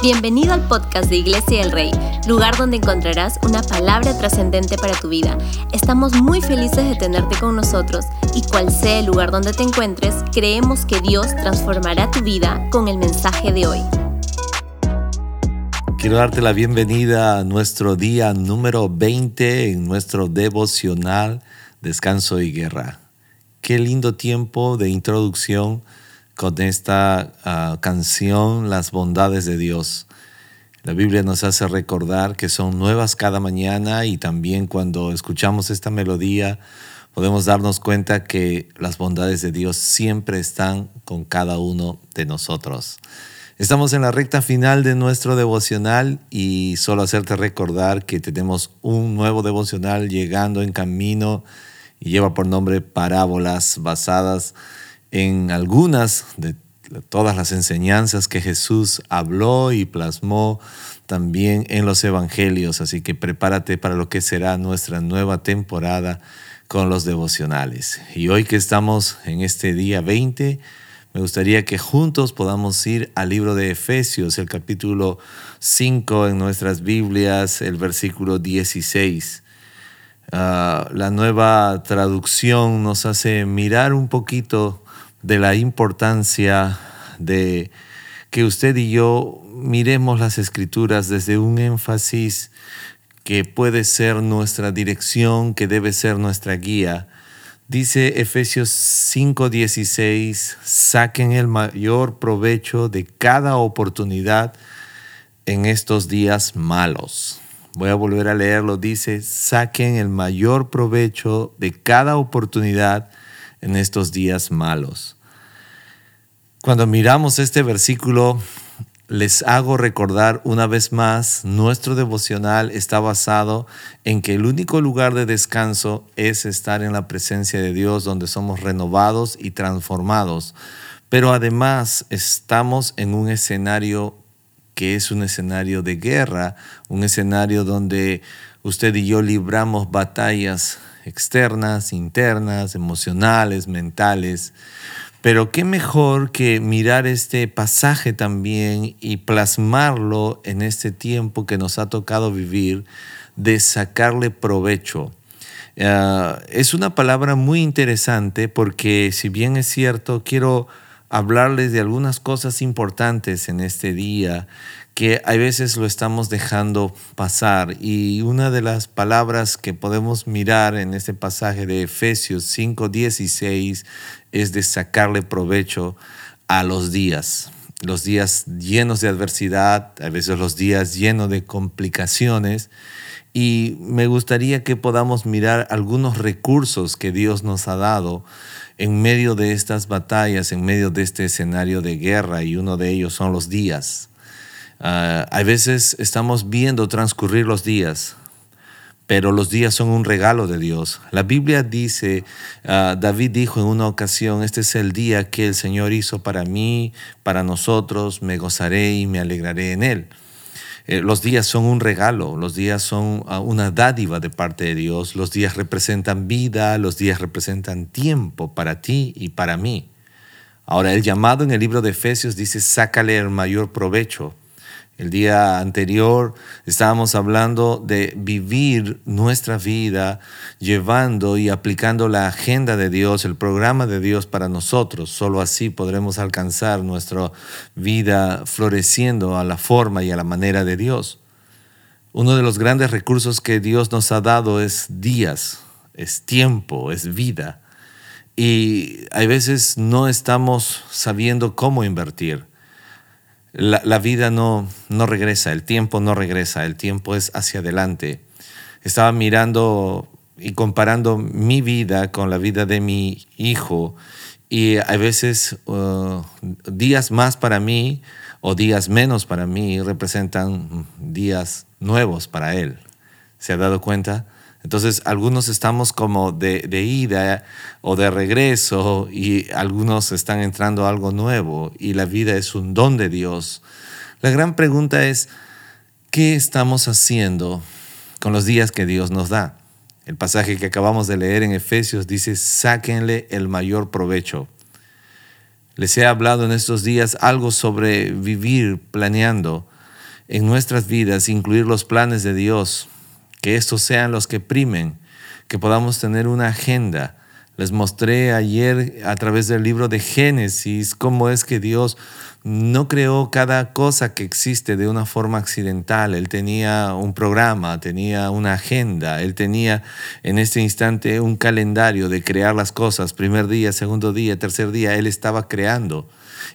Bienvenido al podcast de Iglesia del Rey, lugar donde encontrarás una palabra trascendente para tu vida. Estamos muy felices de tenerte con nosotros y cual sea el lugar donde te encuentres, creemos que Dios transformará tu vida con el mensaje de hoy. Quiero darte la bienvenida a nuestro día número 20 en nuestro devocional Descanso y Guerra. Qué lindo tiempo de introducción con esta ah, canción Las bondades de Dios. La Biblia nos hace recordar que son nuevas cada mañana y también cuando escuchamos esta melodía podemos darnos cuenta que las bondades de Dios siempre están con cada uno de nosotros. Estamos en la recta final de nuestro devocional y solo hacerte recordar que tenemos un nuevo devocional llegando en camino y lleva por nombre Parábolas basadas algunas de todas las enseñanzas que Jesús habló y plasmó también en los evangelios. Así que prepárate para lo que será nuestra nueva temporada con los devocionales. Y hoy que estamos en este día 20, me gustaría que juntos podamos ir al libro de Efesios, el capítulo 5 en nuestras Biblias, el versículo 16. Ah, la nueva traducción nos hace mirar un poquito de la importancia de que usted y yo miremos las escrituras desde un énfasis que puede ser nuestra dirección, que debe ser nuestra guía. Dice Efesios 5:16, saquen el mayor provecho de cada oportunidad en estos días malos. Voy a volver a leerlo. Dice, saquen el mayor provecho de cada oportunidad en estos días malos. Cuando miramos este versículo, les hago recordar una vez más, nuestro devocional está basado en que el único lugar de descanso es estar en la presencia de Dios, donde somos renovados y transformados. Pero además estamos en un escenario que es un escenario de guerra, un escenario donde usted y yo libramos batallas externas, internas, emocionales, mentales. Pero qué mejor que mirar este pasaje también y plasmarlo en este tiempo que nos ha tocado vivir, de sacarle provecho. Ah, es una palabra muy interesante porque si bien es cierto, quiero hablarles de algunas cosas importantes en este día que a veces lo estamos dejando pasar. Y una de las palabras que podemos mirar en este pasaje de Efesios 5:16 es de sacarle provecho a los días. Los días llenos de adversidad, a veces los días llenos de complicaciones. Y me gustaría que podamos mirar algunos recursos que Dios nos ha dado en medio de estas batallas, en medio de este escenario de guerra, y uno de ellos son los días. A veces estamos viendo transcurrir los días, pero los días son un regalo de Dios. La Biblia dice, ah, David dijo en una ocasión, este es el día que el Señor hizo para mí, para nosotros, me gozaré y me alegraré en él. Eh, los días son un regalo, los días son ah, una dádiva de parte de Dios, los días representan vida, los días representan tiempo para ti y para mí. Ahora, el llamado en el libro de Efesios dice, sácale el mayor provecho. El día anterior estábamos hablando de vivir nuestra vida llevando y aplicando la agenda de Dios, el programa de Dios para nosotros. Solo así podremos alcanzar nuestra vida floreciendo a la forma y a la manera de Dios. Uno de los grandes recursos que Dios nos ha dado es días, es tiempo, es vida. Y hay veces no estamos sabiendo cómo invertir la, vida no, no regresa, el tiempo no regresa, el tiempo es hacia adelante. Estaba mirando y comparando mi vida con la vida de mi hijo y a veces uh, días más para mí o días menos para mí representan días nuevos para él. ¿Se ha dado cuenta? Entonces, algunos estamos como de, ida o de regreso y algunos están entrando a algo nuevo y la vida es un don de Dios. La gran pregunta es, ¿qué estamos haciendo con los días que Dios nos da? El pasaje que acabamos de leer en Efesios dice, sáquenle el mayor provecho. Les he hablado en estos días algo sobre vivir planeando en nuestras vidas, incluir los planes de Dios, que estos sean los que primen, que podamos tener una agenda. Les mostré ayer a través del libro de Génesis cómo es que Dios no creó cada cosa que existe de una forma accidental. Él tenía un programa, tenía una agenda, él tenía en este instante un calendario de crear las cosas. Primer día, segundo día, tercer día, él estaba creando.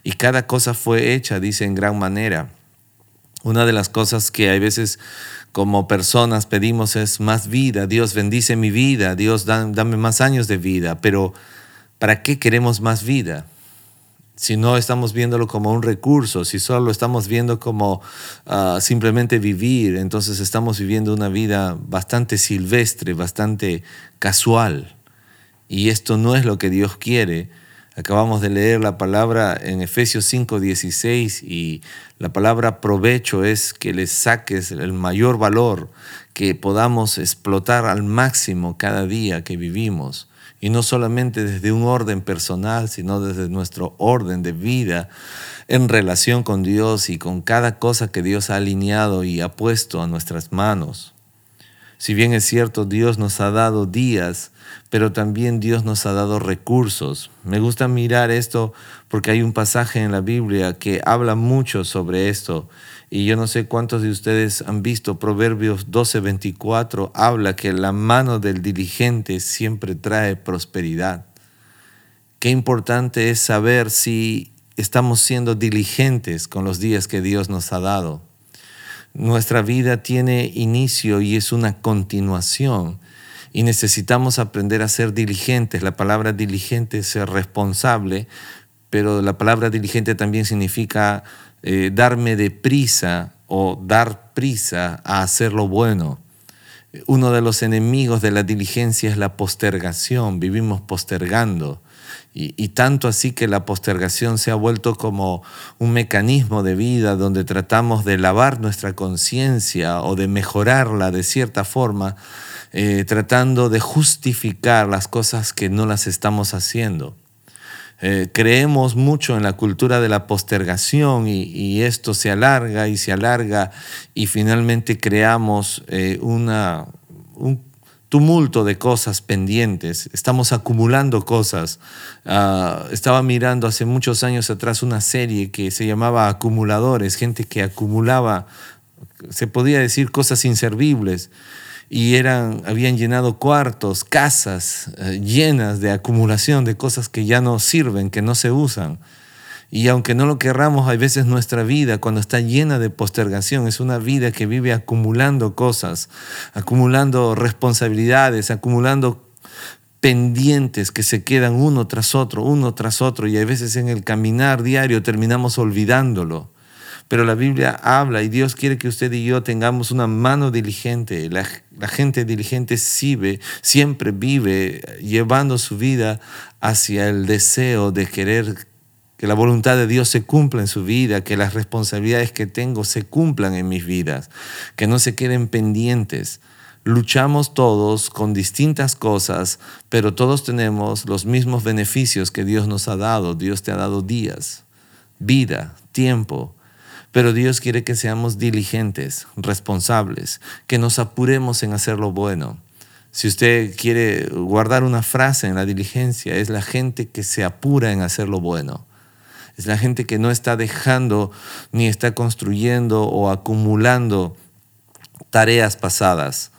Y cada cosa fue hecha, dice, en gran manera. Una de las cosas que hay veces como personas pedimos es más vida. Dios bendice mi vida, Dios dame más años de vida. Pero ¿para qué queremos más vida? si no estamos viéndolo como un recurso, si solo lo estamos viendo como ah, simplemente vivir, entonces estamos viviendo una vida bastante silvestre, bastante casual. Y esto no es lo que Dios quiere. Acabamos de leer la palabra en Efesios 5:16 y la palabra provecho es que le saques el mayor valor, que podamos explotar al máximo cada día que vivimos y no solamente desde un orden personal, sino desde nuestro orden de vida en relación con Dios y con cada cosa que Dios ha alineado y ha puesto a nuestras manos. Si bien es cierto, Dios nos ha dado días, pero también Dios nos ha dado recursos. Me gusta mirar esto porque hay un pasaje en la Biblia que habla mucho sobre esto y yo no sé cuántos de ustedes han visto Proverbios 12:24, habla que la mano del diligente siempre trae prosperidad. Qué importante es saber si estamos siendo diligentes con los días que Dios nos ha dado. Nuestra vida tiene inicio y es una continuación y necesitamos aprender a ser diligentes. La palabra diligente es ser responsable, pero la palabra diligente también significa eh, darme de prisa o dar prisa a hacer lo bueno. Uno de los enemigos de la diligencia es la postergación, vivimos postergando. Y, tanto así que la postergación se ha vuelto como un mecanismo de vida donde tratamos de lavar nuestra conciencia o de mejorarla de cierta forma, eh, tratando de justificar las cosas que no las estamos haciendo. Eh, creemos mucho en la cultura de la postergación y, esto se alarga y se alarga y finalmente creamos eh, una, un tumulto de cosas pendientes, estamos acumulando cosas. Ah, estaba mirando hace muchos años atrás una serie que se llamaba Acumuladores, gente que acumulaba, se podía decir, cosas inservibles y eran, habían llenado cuartos, casas eh, llenas de acumulación de cosas que ya no sirven, que no se usan. Y aunque no lo querramos, hay veces nuestra vida, cuando está llena de postergación, es una vida que vive acumulando cosas, acumulando responsabilidades, acumulando pendientes que se quedan uno tras otro, uno tras otro, y a veces en el caminar diario terminamos olvidándolo. Pero la Biblia habla y Dios quiere que usted y yo tengamos una mano diligente. La, gente diligente siempre vive llevando su vida hacia el deseo de querer que la voluntad de Dios se cumpla en su vida, que las responsabilidades que tengo se cumplan en mis vidas, que no se queden pendientes. Luchamos todos con distintas cosas, pero todos tenemos los mismos beneficios que Dios nos ha dado. Dios te ha dado días, vida, tiempo, pero Dios quiere que seamos diligentes, responsables, que nos apuremos en hacer lo bueno. Si usted quiere guardar una frase en la diligencia, es la gente que se apura en hacer lo bueno. Es la gente que no está dejando ni está construyendo o acumulando tareas pasadas.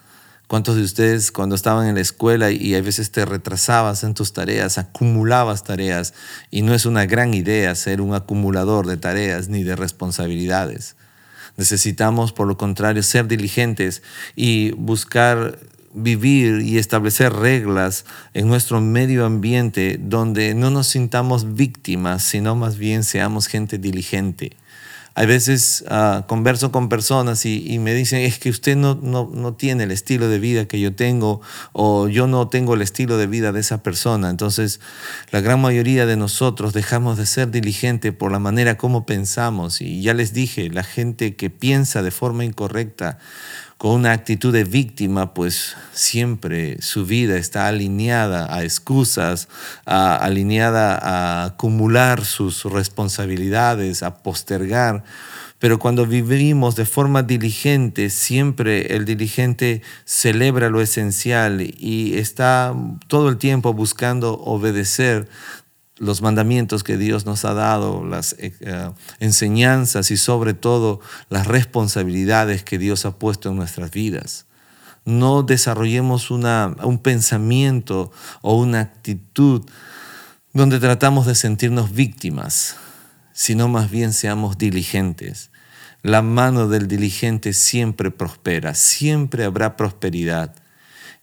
¿Cuántos de ustedes cuando estaban en la escuela y a veces te retrasabas en tus tareas, acumulabas tareas y no es una gran idea ser un acumulador de tareas ni de responsabilidades? Necesitamos, por lo contrario, ser diligentes y buscar vivir y establecer reglas en nuestro medio ambiente donde no nos sintamos víctimas, sino más bien seamos gente diligente. Hay veces ah, converso con personas y, me dicen, es que usted no, no, no, tiene el estilo de vida que yo tengo o yo no tengo el estilo de vida de esa persona. Entonces, la gran mayoría de nosotros dejamos de ser diligente por la manera como pensamos. Y ya les dije, la gente que piensa de forma incorrecta, con una actitud de víctima, pues siempre su vida está alineada a excusas, alineada a acumular sus responsabilidades, a postergar. Pero cuando vivimos de forma diligente, siempre el diligente celebra lo esencial y está todo el tiempo buscando obedecer los mandamientos que Dios nos ha dado, las eh, eh, enseñanzas y sobre todo las responsabilidades que Dios ha puesto en nuestras vidas. No desarrollemos una, un pensamiento o una actitud donde tratamos de sentirnos víctimas, sino más bien seamos diligentes. La mano del diligente siempre prospera, siempre habrá prosperidad.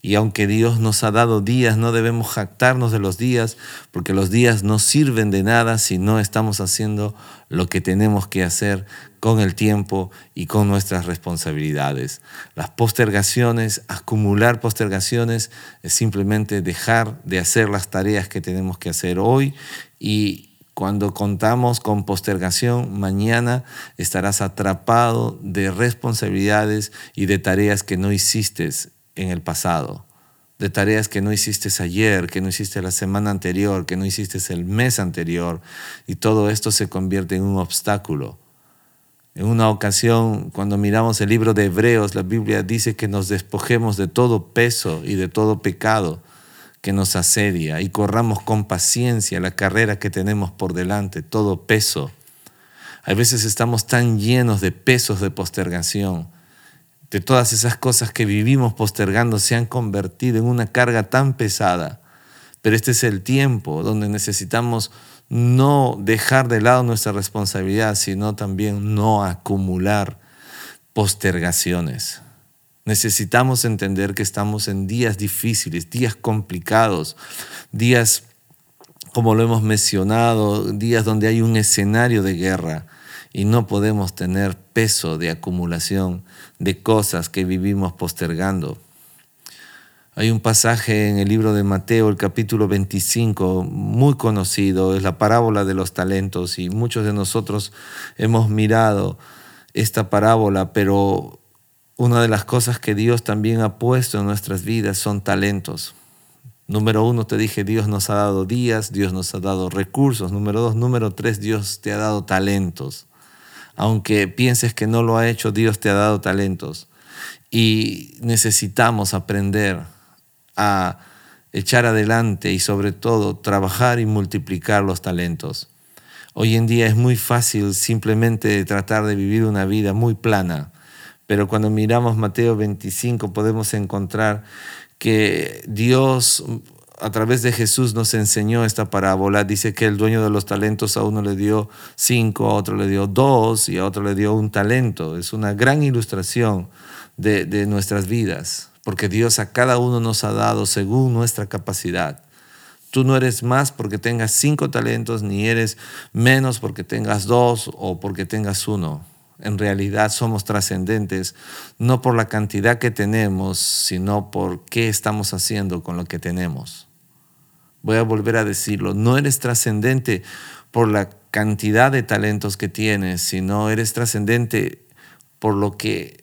Y aunque Dios nos ha dado días, no debemos jactarnos de los días, porque los días no sirven de nada si no estamos haciendo lo que tenemos que hacer con el tiempo y con nuestras responsabilidades. Las postergaciones, acumular postergaciones, es simplemente dejar de hacer las tareas que tenemos que hacer hoy y cuando contamos con postergación, mañana estarás atrapado de responsabilidades y de tareas que no hiciste en el pasado, de tareas que no hiciste ayer, que no hiciste la semana anterior, que no hiciste el mes anterior, y todo esto se convierte en un obstáculo. En una ocasión, cuando miramos el libro de Hebreos, la Biblia dice que nos despojemos de todo peso y de todo pecado que nos asedia y corramos con paciencia la carrera que tenemos por delante, todo peso. A veces estamos tan llenos de pesos de postergación de todas esas cosas que vivimos postergando se han convertido en una carga tan pesada. Pero este es el tiempo donde necesitamos no dejar de lado nuestra responsabilidad, sino también no acumular postergaciones. Necesitamos entender que estamos en días difíciles, días complicados, días, como lo hemos mencionado, días donde hay un escenario de guerra y no podemos tener peso de acumulación de cosas que vivimos postergando. Hay un pasaje en el libro de Mateo, el capítulo 25, muy conocido, es la parábola de los talentos y muchos de nosotros hemos mirado esta parábola, pero una de las cosas que Dios también ha puesto en nuestras vidas son talentos. Número uno, te dije, Dios nos ha dado días, Dios nos ha dado recursos. Número dos, número tres, Dios te ha dado talentos aunque pienses que no lo ha hecho, Dios te ha dado talentos. Y necesitamos aprender a echar adelante y sobre todo trabajar y multiplicar los talentos. Hoy en día es muy fácil simplemente tratar de vivir una vida muy plana, pero cuando miramos Mateo 25 podemos encontrar que Dios a través de Jesús nos enseñó esta parábola. Dice que el dueño de los talentos a uno le dio cinco, a otro le dio dos y a otro le dio un talento. Es una gran ilustración de, nuestras vidas, porque Dios a cada uno nos ha dado según nuestra capacidad. Tú no eres más porque tengas cinco talentos, ni eres menos porque tengas dos o porque tengas uno. En realidad somos trascendentes no por la cantidad que tenemos, sino por qué estamos haciendo con lo que tenemos. Voy a volver a decirlo, no eres trascendente por la cantidad de talentos que tienes, sino eres trascendente por lo que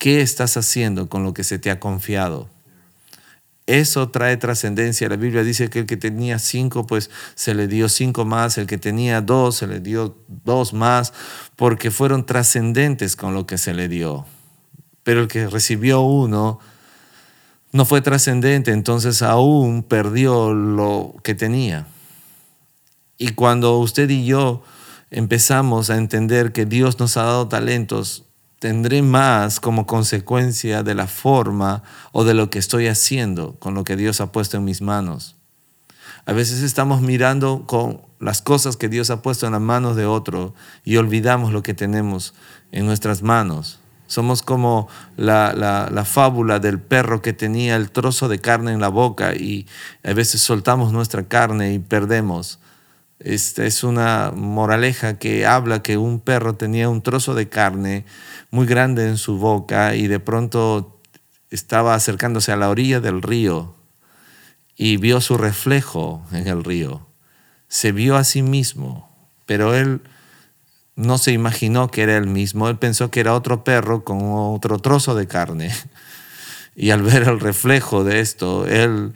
qué estás haciendo con lo que se te ha confiado. Eso trae trascendencia. La Biblia dice que el que tenía cinco, pues se le dio cinco más, el que tenía dos, se le dio dos más, porque fueron trascendentes con lo que se le dio. Pero el que recibió uno, no fue trascendente, entonces aún perdió lo que tenía. Y cuando usted y yo empezamos a entender que Dios nos ha dado talentos, tendré más como consecuencia de la forma o de lo que estoy haciendo con lo que Dios ha puesto en mis manos. A veces estamos mirando con las cosas que Dios ha puesto en las manos de otro y olvidamos lo que tenemos en nuestras manos. Somos como la, fábula del perro que tenía el trozo de carne en la boca y a veces soltamos nuestra carne y perdemos. Esta es una moraleja que habla que un perro tenía un trozo de carne muy grande en su boca y de pronto estaba acercándose a la orilla del río y vio su reflejo en el río. Se vio a sí mismo, pero él no se imaginó que era el mismo, él pensó que era otro perro con otro trozo de carne. Y al ver el reflejo de esto, él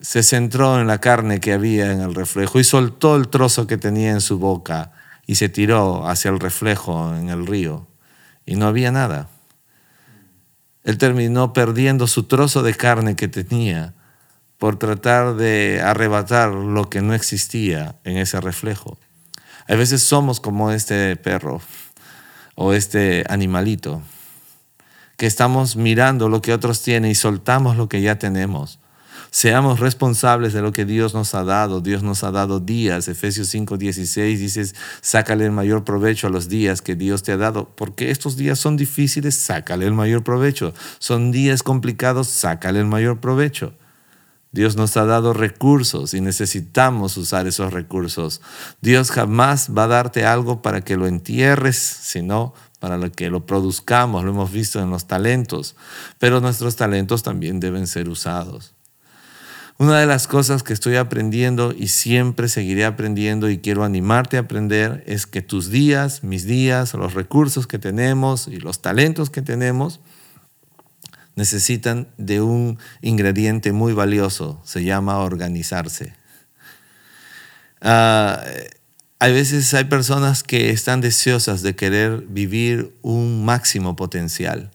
se centró en la carne que había en el reflejo y soltó el trozo que tenía en su boca y se tiró hacia el reflejo en el río. Y no había nada. Él terminó perdiendo su trozo de carne que tenía por tratar de arrebatar lo que no existía en ese reflejo. A veces somos como este perro o este animalito, que estamos mirando lo que otros tienen y soltamos lo que ya tenemos. Seamos responsables de lo que Dios nos ha dado. Dios nos ha dado días. Efesios 5, 16 dices, sácale el mayor provecho a los días que Dios te ha dado. Porque estos días son difíciles, sácale el mayor provecho. Son días complicados, sácale el mayor provecho. Dios nos ha dado recursos y necesitamos usar esos recursos. Dios jamás va a darte algo para que lo entierres, sino para que lo produzcamos. Lo hemos visto en los talentos, pero nuestros talentos también deben ser usados. Una de las cosas que estoy aprendiendo y siempre seguiré aprendiendo y quiero animarte a aprender es que tus días, mis días, los recursos que tenemos y los talentos que tenemos necesitan de un ingrediente muy valioso, se llama organizarse. Ah, hay veces hay personas que están deseosas de querer vivir un máximo potencial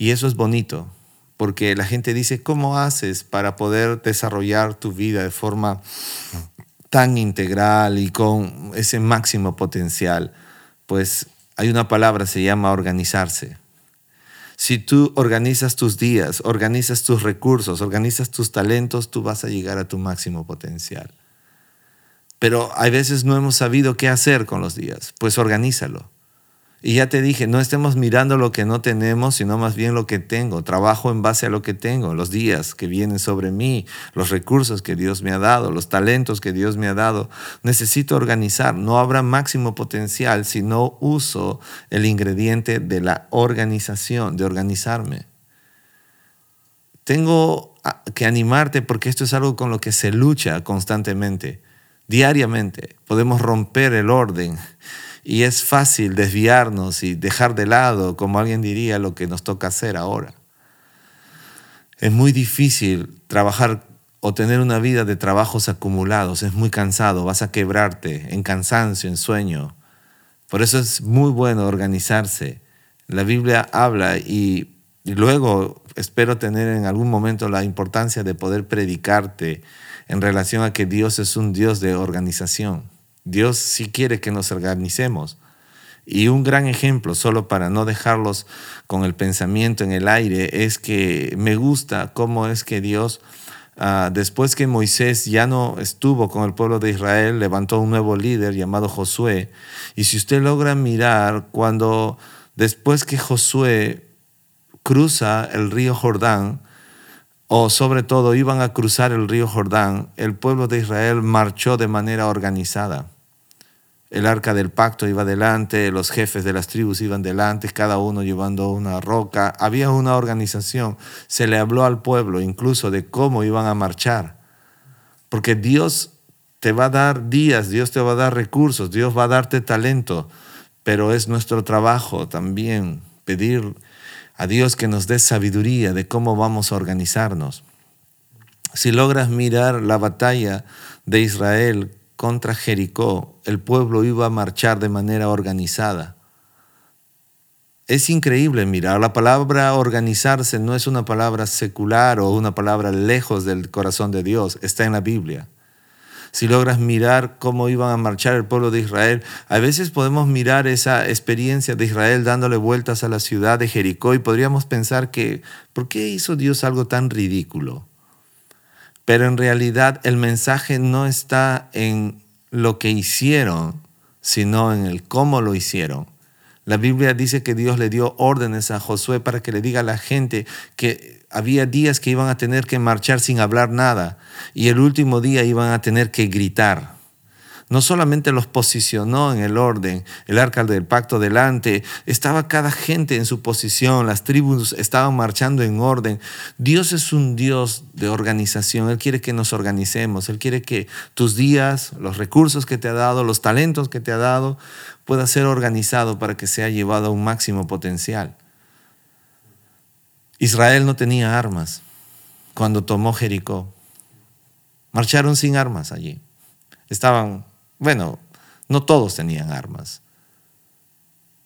y eso es bonito, porque la gente dice, ¿cómo haces para poder desarrollar tu vida de forma tan integral y con ese máximo potencial? Pues hay una palabra, se llama organizarse. Si tú organizas tus días, organizas tus recursos, organizas tus talentos, tú vas a llegar a tu máximo potencial. Pero hay veces no hemos sabido qué hacer con los días, pues organízalo. Y ya te dije, no estemos mirando lo que no tenemos, sino más bien lo que tengo. Trabajo en base a lo que tengo, los días que vienen sobre mí, los recursos que Dios me ha dado, los talentos que Dios me ha dado. Necesito organizar. No habrá máximo potencial si no uso el ingrediente de la organización, de organizarme. Tengo que animarte porque esto es algo con lo que se lucha constantemente, diariamente. Podemos romper el orden y es fácil desviarnos y dejar de lado, como alguien diría, lo que nos toca hacer ahora. Es muy difícil trabajar o tener una vida de trabajos acumulados, es muy cansado, vas a quebrarte en cansancio, en sueño. Por eso es muy bueno organizarse. La Biblia habla y, y luego espero tener en algún momento la importancia de poder predicarte en relación a que Dios es un Dios de organización. Dios sí quiere que nos organicemos. Y un gran ejemplo, solo para no dejarlos con el pensamiento en el aire, es que me gusta cómo es que Dios, ah, después que Moisés ya no estuvo con el pueblo de Israel, levantó un nuevo líder llamado Josué. Y si usted logra mirar, cuando después que Josué cruza el río Jordán, o sobre todo iban a cruzar el río Jordán, el pueblo de Israel marchó de manera organizada. El arca del pacto iba delante, los jefes de las tribus iban delante, cada uno llevando una roca. Había una organización. Se le habló al pueblo incluso de cómo iban a marchar. Porque Dios te va a dar días, Dios te va a dar recursos, Dios va a darte talento. Pero es nuestro trabajo también pedir a Dios que nos dé sabiduría de cómo vamos a organizarnos. Si logras mirar la batalla de Israel contra Jericó, el pueblo iba a marchar de manera organizada. Es increíble mirar, la palabra organizarse no es una palabra secular o una palabra lejos del corazón de Dios, está en la Biblia si logras mirar cómo iban a marchar el pueblo de Israel, a veces podemos mirar esa experiencia de Israel dándole vueltas a la ciudad de Jericó y podríamos pensar que, ¿por qué hizo Dios algo tan ridículo? Pero en realidad el mensaje no está en lo que hicieron, sino en el cómo lo hicieron. La Biblia dice que Dios le dio órdenes a Josué para que le diga a la gente que había días que iban a tener que marchar sin hablar nada y el último día iban a tener que gritar. No solamente los posicionó en el orden, el arca del pacto delante, estaba cada gente en su posición, las tribus estaban marchando en orden. Dios es un Dios de organización, Él quiere que nos organicemos, Él quiere que tus días, los recursos que te ha dado, los talentos que te ha dado, pueda ser organizado para que sea llevado a un máximo potencial. Israel no tenía armas cuando tomó Jericó. Marcharon sin armas allí. Estaban, bueno, no todos tenían armas.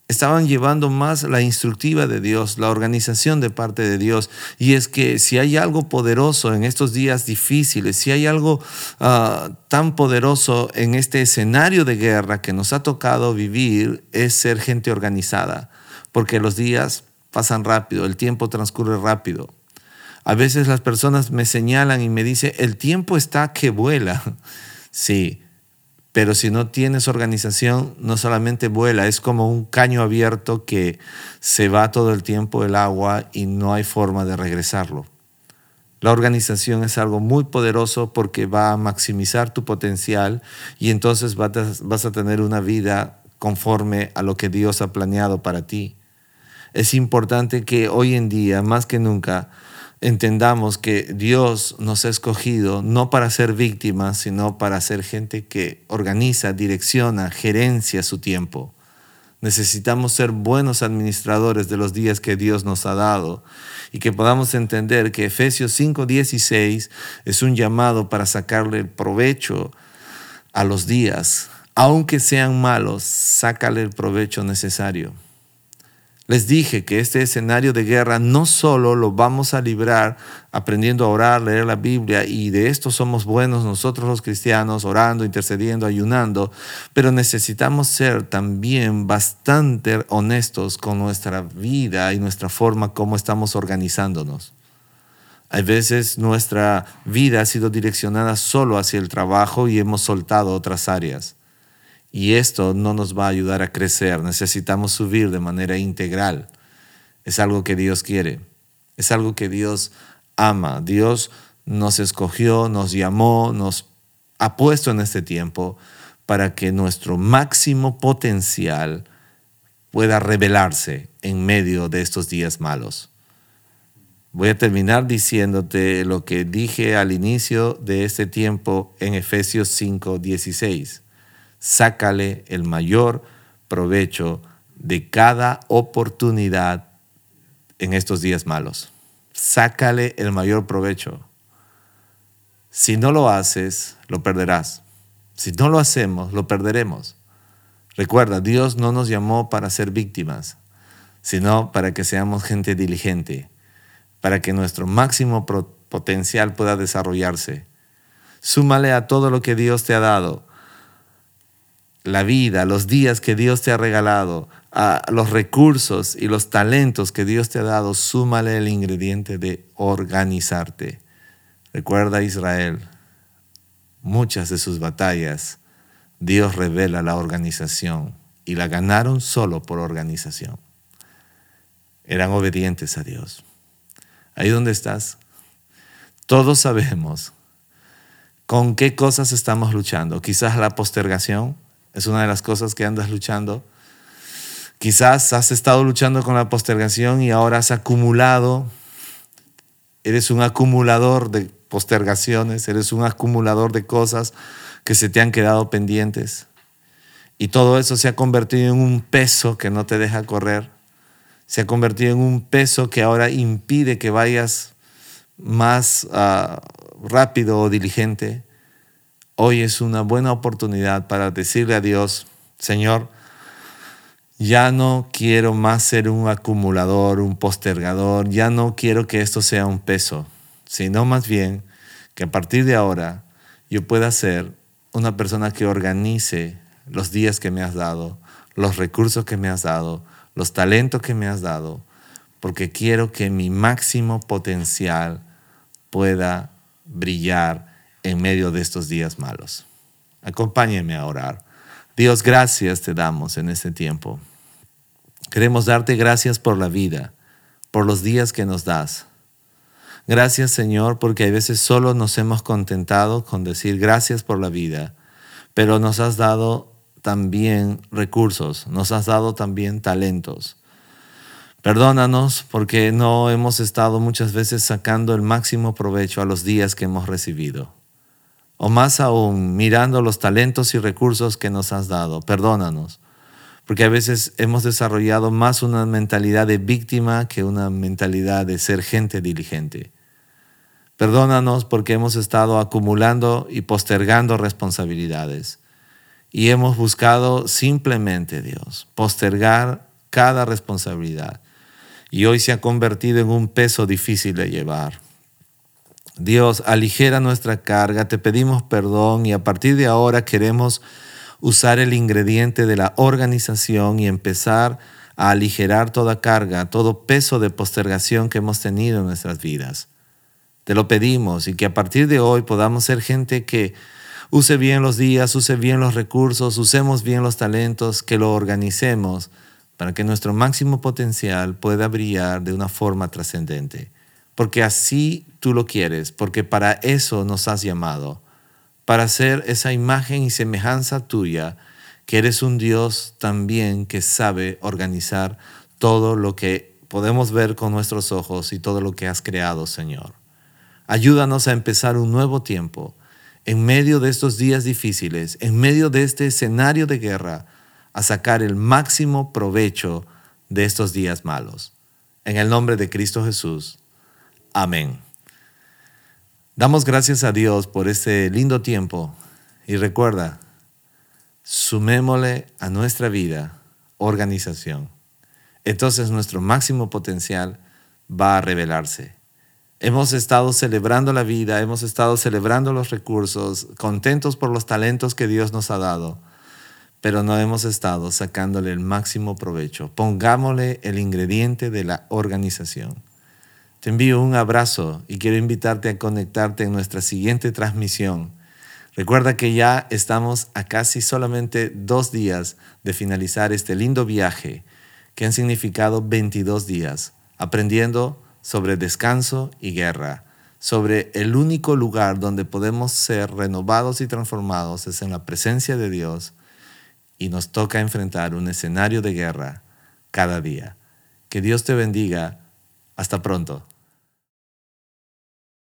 Estaban llevando más la instructiva de Dios, la organización de parte de Dios. Y es que si hay algo poderoso en estos días difíciles, si hay algo ah, tan poderoso en este escenario de guerra que nos ha tocado vivir, es ser gente organizada. Porque los días pasan rápido, el tiempo transcurre rápido. A veces las personas me señalan y me dicen, el tiempo está que vuela. Sí, pero si no tienes organización, no solamente vuela, es como un caño abierto que se va todo el tiempo el agua y no hay forma de regresarlo. La organización es algo muy poderoso porque va a maximizar tu potencial y entonces vas a tener una vida conforme a lo que Dios ha planeado para ti. Es importante que hoy en día, más que nunca, entendamos que Dios nos ha escogido no para ser víctimas, sino para ser gente que organiza, direcciona, gerencia su tiempo. Necesitamos ser buenos administradores de los días que Dios nos ha dado y que podamos entender que Efesios 5:16 es un llamado para sacarle el provecho a los días. Aunque sean malos, sácale el provecho necesario. Les dije que este escenario de guerra no solo lo vamos a librar aprendiendo a orar, leer la Biblia, y de esto somos buenos nosotros los cristianos, orando, intercediendo, ayunando, pero necesitamos ser también bastante honestos con nuestra vida y nuestra forma como estamos organizándonos. Hay veces nuestra vida ha sido direccionada solo hacia el trabajo y hemos soltado otras áreas. Y esto no nos va a ayudar a crecer. Necesitamos subir de manera integral. Es algo que Dios quiere. Es algo que Dios ama. Dios nos escogió, nos llamó, nos ha puesto en este tiempo para que nuestro máximo potencial pueda revelarse en medio de estos días malos. Voy a terminar diciéndote lo que dije al inicio de este tiempo en Efesios 5, 16 sácale el mayor provecho de cada oportunidad en estos días malos. Sácale el mayor provecho. Si no lo haces, lo perderás. Si no lo hacemos, lo perderemos. Recuerda, Dios no nos llamó para ser víctimas, sino para que seamos gente diligente, para que nuestro máximo potencial pueda desarrollarse. Súmale a todo lo que Dios te ha dado la vida, los días que Dios te ha regalado, a los recursos y los talentos que Dios te ha dado, súmale el ingrediente de organizarte. Recuerda Israel, muchas de sus batallas, Dios revela la organización y la ganaron solo por organización. Eran obedientes a Dios. Ahí donde estás, todos sabemos con qué cosas estamos luchando. Quizás la postergación, es una de las cosas que andas luchando. Quizás has estado luchando con la postergación y ahora has acumulado, eres un acumulador de postergaciones, eres un acumulador de cosas que se te han quedado pendientes. Y todo eso se ha convertido en un peso que no te deja correr. Se ha convertido en un peso que ahora impide que vayas más ah, rápido o diligente. Hoy es una buena oportunidad para decirle a Dios, Señor, ya no quiero más ser un acumulador, un postergador, ya no quiero que esto sea un peso, sino más bien que a partir de ahora yo pueda ser una persona que organice los días que me has dado, los recursos que me has dado, los talentos que me has dado, porque quiero que mi máximo potencial pueda brillar en medio de estos días malos. Acompáñeme a orar. Dios, gracias te damos en este tiempo. Queremos darte gracias por la vida, por los días que nos das. Gracias Señor, porque a veces solo nos hemos contentado con decir gracias por la vida, pero nos has dado también recursos, nos has dado también talentos. Perdónanos porque no hemos estado muchas veces sacando el máximo provecho a los días que hemos recibido. O más aún, mirando los talentos y recursos que nos has dado. Perdónanos, porque a veces hemos desarrollado más una mentalidad de víctima que una mentalidad de ser gente diligente. Perdónanos porque hemos estado acumulando y postergando responsabilidades y hemos buscado simplemente, Dios, postergar cada responsabilidad. Y hoy se ha convertido en un peso difícil de llevar. Dios, aligera nuestra carga, te pedimos perdón y a partir de ahora queremos usar el ingrediente de la organización y empezar a aligerar toda carga, todo peso de postergación que hemos tenido en nuestras vidas. Te lo pedimos y que a partir de hoy podamos ser gente que use bien los días, use bien los recursos, usemos bien los talentos, que lo organicemos para que nuestro máximo potencial pueda brillar de una forma trascendente. Porque así tú lo quieres, porque para eso nos has llamado, para ser esa imagen y semejanza tuya, que eres un Dios también que sabe organizar todo lo que podemos ver con nuestros ojos y todo lo que has creado, Señor. Ayúdanos a empezar un nuevo tiempo en medio de estos días difíciles, en medio de este escenario de guerra, a sacar el máximo provecho de estos días malos. En el nombre de Cristo Jesús. Amén. Damos gracias a Dios por este lindo tiempo y recuerda, sumémosle a nuestra vida organización. Entonces nuestro máximo potencial va a revelarse. Hemos estado celebrando la vida, hemos estado celebrando los recursos, contentos por los talentos que Dios nos ha dado, pero no hemos estado sacándole el máximo provecho. Pongámosle el ingrediente de la organización. Te envío un abrazo y quiero invitarte a conectarte en nuestra siguiente transmisión. Recuerda que ya estamos a casi solamente dos días de finalizar este lindo viaje que han significado 22 días, aprendiendo sobre descanso y guerra, sobre el único lugar donde podemos ser renovados y transformados es en la presencia de Dios y nos toca enfrentar un escenario de guerra cada día. Que Dios te bendiga. Hasta pronto.